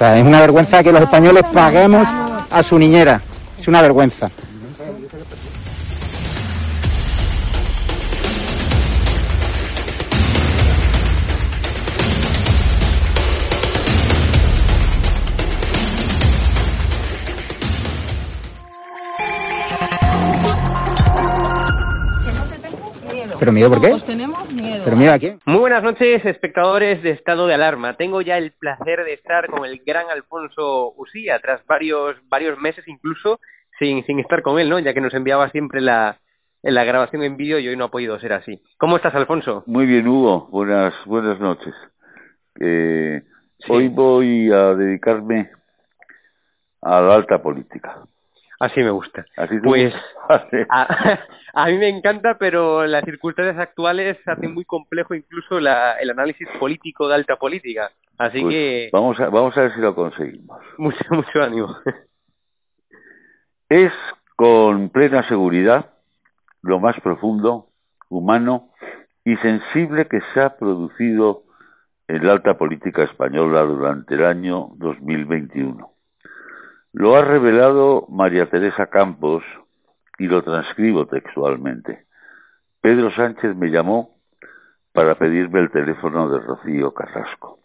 Es una vergüenza que los españoles paguemos a su niñera. Es una vergüenza. ¿Pero miedo por qué? Muy buenas noches, espectadores de Estado de Alarma. Tengo ya el placer de estar con el gran Alfonso Usía, tras varios, varios meses incluso sin, sin estar con él, ¿no? Ya que nos enviaba siempre la, la grabación en vídeo y hoy no ha podido ser así. ¿Cómo estás, Alfonso? Muy bien, Hugo. Buenas, buenas noches. Eh, Hoy voy a dedicarme a la alta política. Así me gusta. Así pues a, mí me encanta, pero las circunstancias actuales hacen muy complejo incluso la, el análisis político de alta política. Así pues que vamos a vamos a ver si lo conseguimos. Mucho mucho ánimo. Es con plena seguridad lo más profundo, humano y sensible que se ha producido en la alta política española durante el año 2021. Lo ha revelado María Teresa Campos y lo transcribo textualmente. Pedro Sánchez me llamó para pedirme el teléfono de Rocío Carrasco.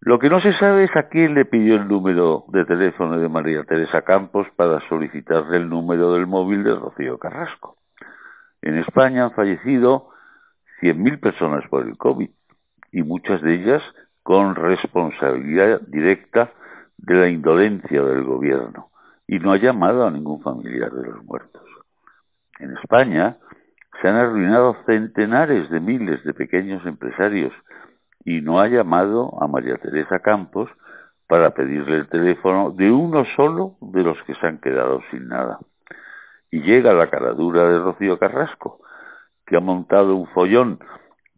Lo que no se sabe es a quién le pidió el número de teléfono de María Teresa Campos para solicitarle el número del móvil de Rocío Carrasco. En España han fallecido 100.000 personas por el COVID y muchas de ellas con responsabilidad directa de la indolencia del gobierno y no ha llamado a ningún familiar de los muertos. En España se han arruinado centenares de miles de pequeños empresarios y no ha llamado a María Teresa Campos para pedirle el teléfono de uno solo de los que se han quedado sin nada. Y llega la caradura de Rocío Carrasco, que ha montado un follón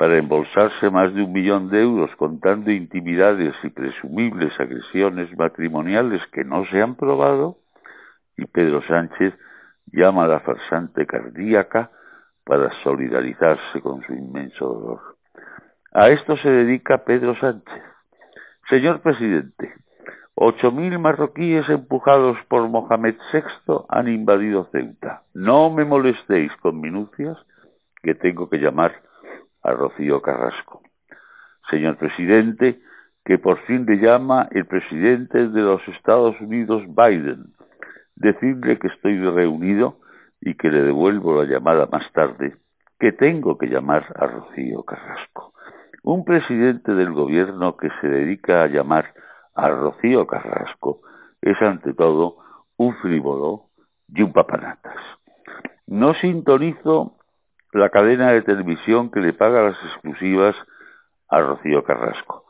para embolsarse más de un millón de euros contando intimidades y presumibles agresiones matrimoniales que no se han probado, y Pedro Sánchez llama a la farsante cardíaca para solidarizarse con su inmenso dolor. A esto se dedica Pedro Sánchez. Señor presidente, ocho mil marroquíes empujados por Mohamed VI han invadido Ceuta. No me molestéis con minucias que tengo que llamar a Rocío Carrasco. señor presidente, que por fin le llama el presidente de los Estados Unidos, Biden. Decirle que estoy reunido y que le devuelvo la llamada más tarde, que tengo que llamar a Rocío Carrasco. Un presidente del gobierno que se dedica a llamar a Rocío Carrasco es ante todo un frívolo y un papanatas. No sintonizo la cadena de televisión que le paga las exclusivas a Rocío Carrasco,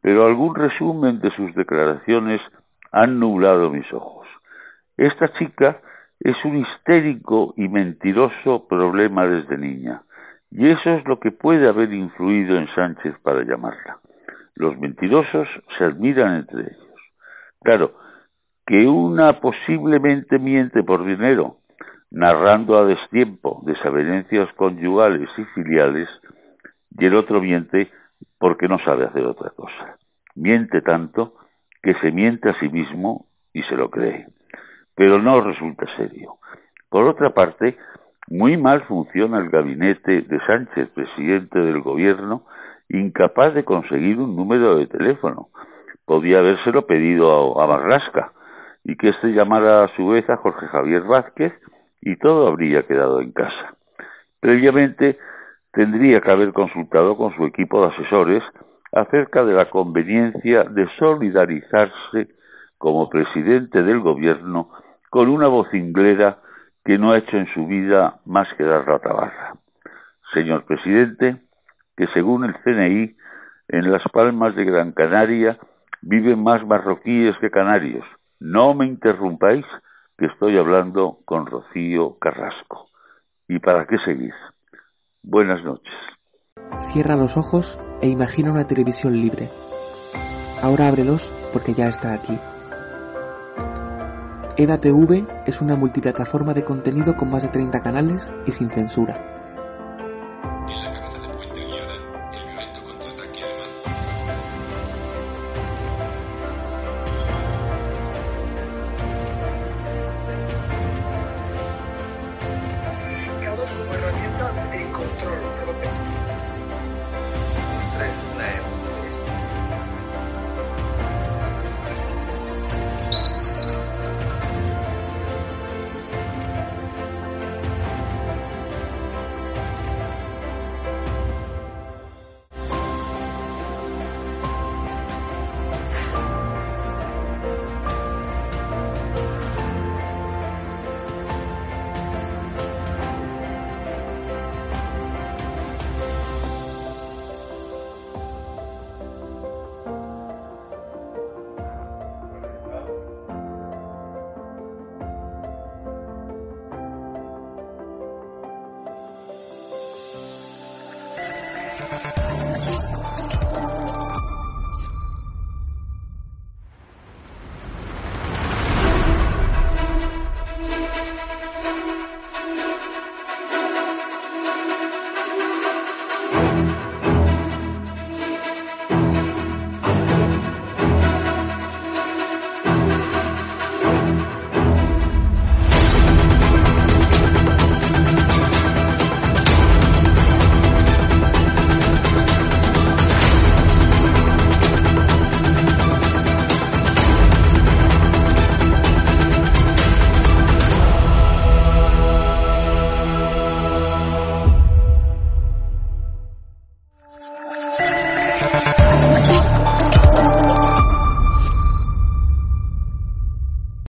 pero algún resumen de sus declaraciones han nublado mis ojos. Esta chica es un histérico y mentiroso problema desde niña, y eso es lo que puede haber influido en Sánchez para llamarla. Los mentirosos se admiran entre ellos. Claro, que una posiblemente miente por dinero, narrando a destiempo desavenencias conyugales y filiales, y el otro miente porque no sabe hacer otra cosa. Miente tanto que se miente a sí mismo y se lo cree, pero no resulta serio. Por otra parte, muy mal funciona el gabinete de Sánchez, presidente del gobierno, incapaz de conseguir un número de teléfono. Podía habérselo pedido a, a Marrasca y que éste llamara a su vez a Jorge Javier Vázquez y todo habría quedado en casa. Previamente tendría que haber consultado con su equipo de asesores acerca de la conveniencia de solidarizarse como presidente del gobierno con una voz inglesa que no ha hecho en su vida más que dar la tabarra. Señor presidente, que según el CNI, en las Palmas de Gran Canaria viven más marroquíes que canarios. No me interrumpáis, que estoy hablando con Rocío Carrasco. ¿Y para qué seguís? Buenas noches. Cierra los ojos e imagina una televisión libre. Ahora ábrelos porque ya está aquí. EDATV es una multiplataforma de contenido con más de 30 canales y sin censura. Como herramienta de control.